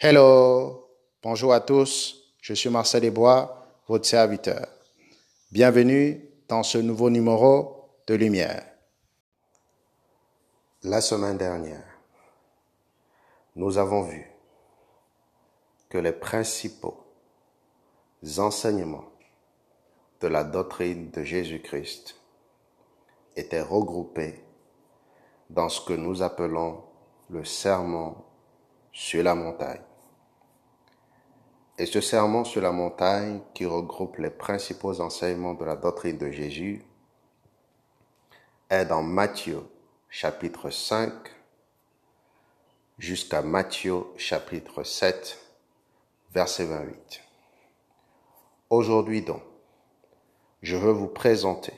Hello, bonjour à tous, je suis Marcel Desbois, votre serviteur. Bienvenue dans ce nouveau numéro de Lumière. La semaine dernière, nous avons vu que les principaux enseignements de la doctrine de Jésus-Christ étaient regroupés dans ce que nous appelons le sermon sur la montagne. Et ce sermon sur la montagne qui regroupe les principaux enseignements de la doctrine de Jésus est dans Matthieu chapitre 5 jusqu'à Matthieu chapitre 7 verset 28. Aujourd'hui donc, je veux vous présenter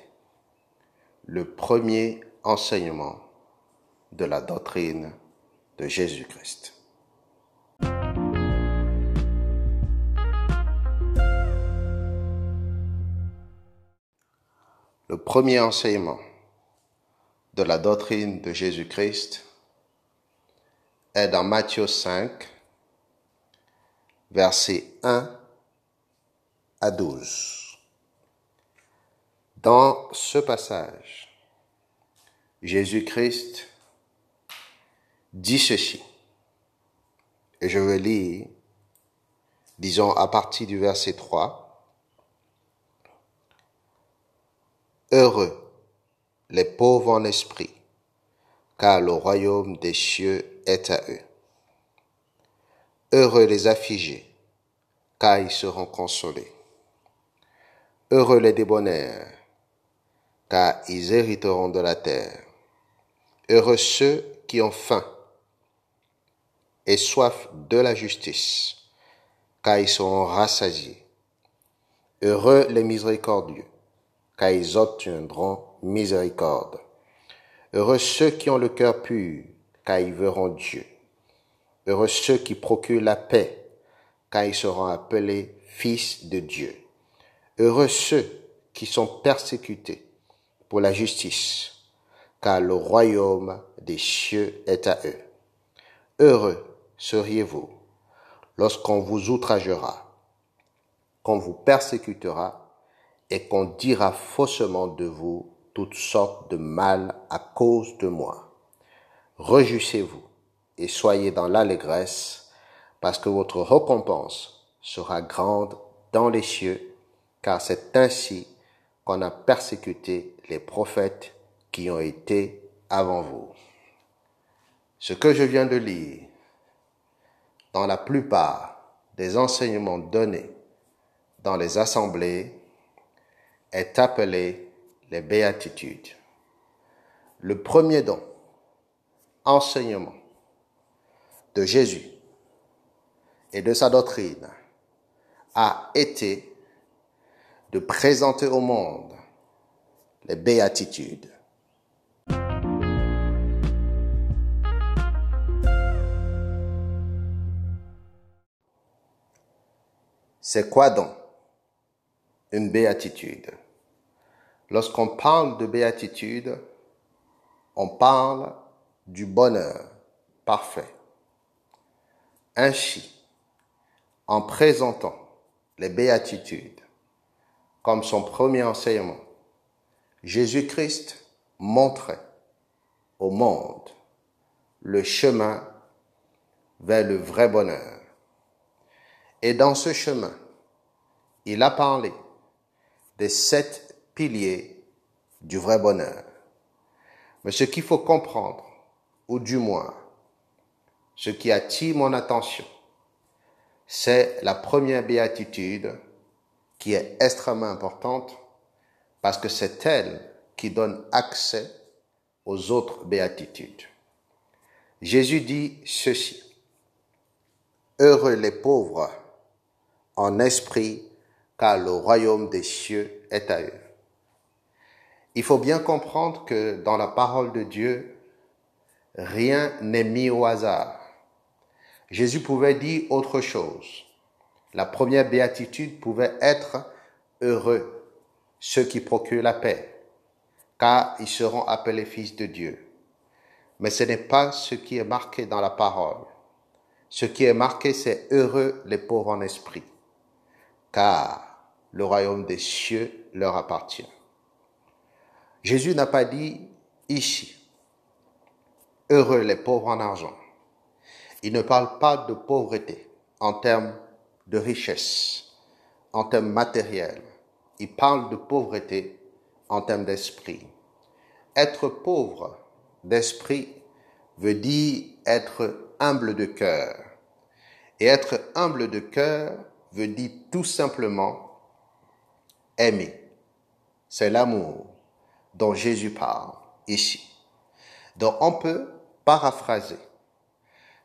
le premier enseignement de la doctrine de Jésus-Christ. Le premier enseignement de la doctrine de Jésus-Christ est dans Matthieu 5, versets 1 à 12. Dans ce passage, Jésus-Christ dit ceci, et je vais lire, disons à partir du verset 3, Heureux les pauvres en esprit, car le royaume des cieux est à eux. Heureux les affligés, car ils seront consolés. Heureux les débonnaires, car ils hériteront de la terre. Heureux ceux qui ont faim et soif de la justice, car ils seront rassasiés. Heureux les miséricordieux, car ils obtiendront miséricorde. Heureux ceux qui ont le cœur pur, car ils verront Dieu. Heureux ceux qui procurent la paix, car ils seront appelés fils de Dieu. Heureux ceux qui sont persécutés pour la justice, car le royaume des cieux est à eux. Heureux seriez-vous lorsqu'on vous outragera, qu'on vous persécutera et qu'on dira faussement de vous toutes sortes de mal à cause de moi. Réjouissez-vous et soyez dans l'allégresse, parce que votre récompense sera grande dans les cieux, car c'est ainsi qu'on a persécuté les prophètes qui ont été avant vous. Ce que je viens de lire, dans la plupart des enseignements donnés dans les assemblées, est appelé les béatitudes. Le premier don, enseignement de Jésus et de sa doctrine a été de présenter au monde les béatitudes. C'est quoi donc une béatitude. Lorsqu'on parle de béatitude, on parle du bonheur parfait. Ainsi, en présentant les béatitudes comme son premier enseignement, Jésus-Christ montrait au monde le chemin vers le vrai bonheur. Et dans ce chemin, il a parlé des sept piliers du vrai bonheur. Mais ce qu'il faut comprendre, ou du moins ce qui attire mon attention, c'est la première béatitude qui est extrêmement importante parce que c'est elle qui donne accès aux autres béatitudes. Jésus dit ceci. Heureux les pauvres en esprit car le royaume des cieux est à eux. Il faut bien comprendre que dans la parole de Dieu, rien n'est mis au hasard. Jésus pouvait dire autre chose. La première béatitude pouvait être heureux ceux qui procurent la paix, car ils seront appelés fils de Dieu. Mais ce n'est pas ce qui est marqué dans la parole. ce qui est marqué, c'est heureux les pauvres en esprit, car le royaume des cieux leur appartient. Jésus n'a pas dit ici, heureux les pauvres en argent. Il ne parle pas de pauvreté en termes de richesse, en termes matériels. Il parle de pauvreté en termes d'esprit. Être pauvre d'esprit veut dire être humble de cœur. Et être humble de cœur veut dire tout simplement aimer. C'est l'amour dont Jésus parle ici. Donc on peut paraphraser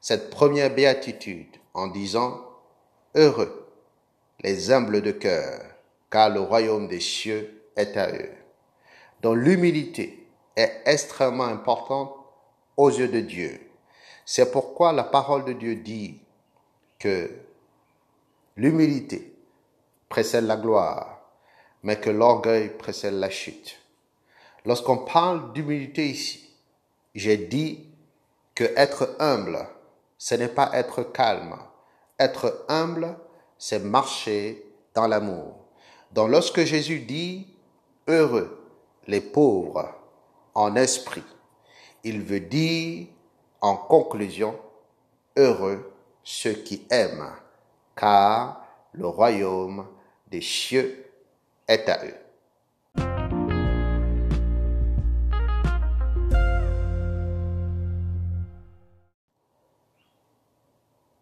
cette première béatitude en disant Heureux les humbles de cœur, car le royaume des cieux est à eux. Donc l'humilité est extrêmement importante aux yeux de Dieu. C'est pourquoi la parole de Dieu dit que l'humilité précède la gloire, mais que l'orgueil précède la chute. Lorsqu'on parle d'humilité ici, j'ai dit que être humble, ce n'est pas être calme. Être humble, c'est marcher dans l'amour. Donc lorsque Jésus dit heureux les pauvres en esprit, il veut dire en conclusion heureux ceux qui aiment, car le royaume des cieux est à eux.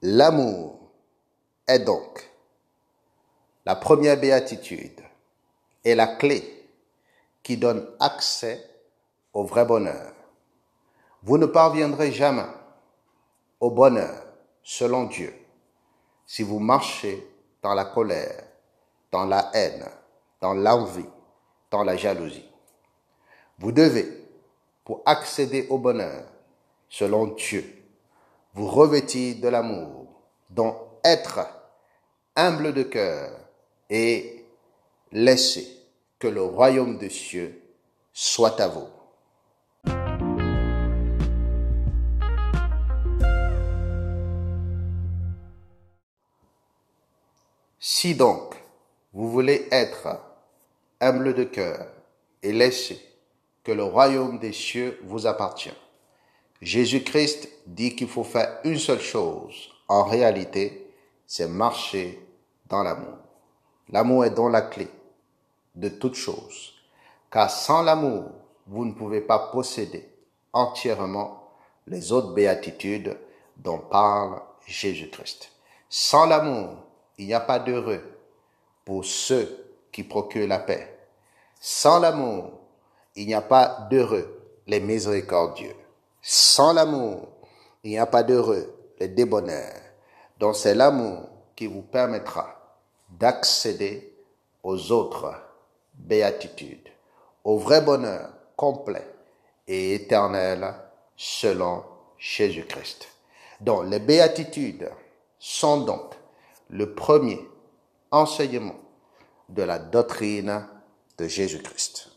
L'amour est donc la première béatitude et la clé qui donne accès au vrai bonheur. Vous ne parviendrez jamais au bonheur selon Dieu si vous marchez dans la colère, dans la haine, dans l'envie, dans la jalousie. Vous devez, pour accéder au bonheur selon Dieu, vous revêtir de l'amour, dont être humble de cœur et laisser que le royaume des cieux soit à vous. Si donc vous voulez être humble de cœur et laisser que le royaume des cieux vous appartient, Jésus-Christ dit qu'il faut faire une seule chose. En réalité, c'est marcher dans l'amour. L'amour est donc la clé de toute chose. Car sans l'amour, vous ne pouvez pas posséder entièrement les autres béatitudes dont parle Jésus-Christ. Sans l'amour, il n'y a pas d'heureux pour ceux qui procurent la paix. Sans l'amour, il n'y a pas d'heureux les miséricordieux. Sans l'amour, il n'y a pas d'heureux, les débonnaires. Donc c'est l'amour qui vous permettra d'accéder aux autres béatitudes, au vrai bonheur complet et éternel selon Jésus-Christ. Donc les béatitudes sont donc le premier enseignement de la doctrine de Jésus-Christ.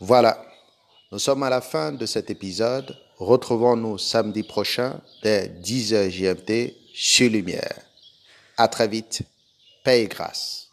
Voilà, nous sommes à la fin de cet épisode. Retrouvons-nous samedi prochain dès 10h GMT chez Lumière. À très vite. Paix et grâce.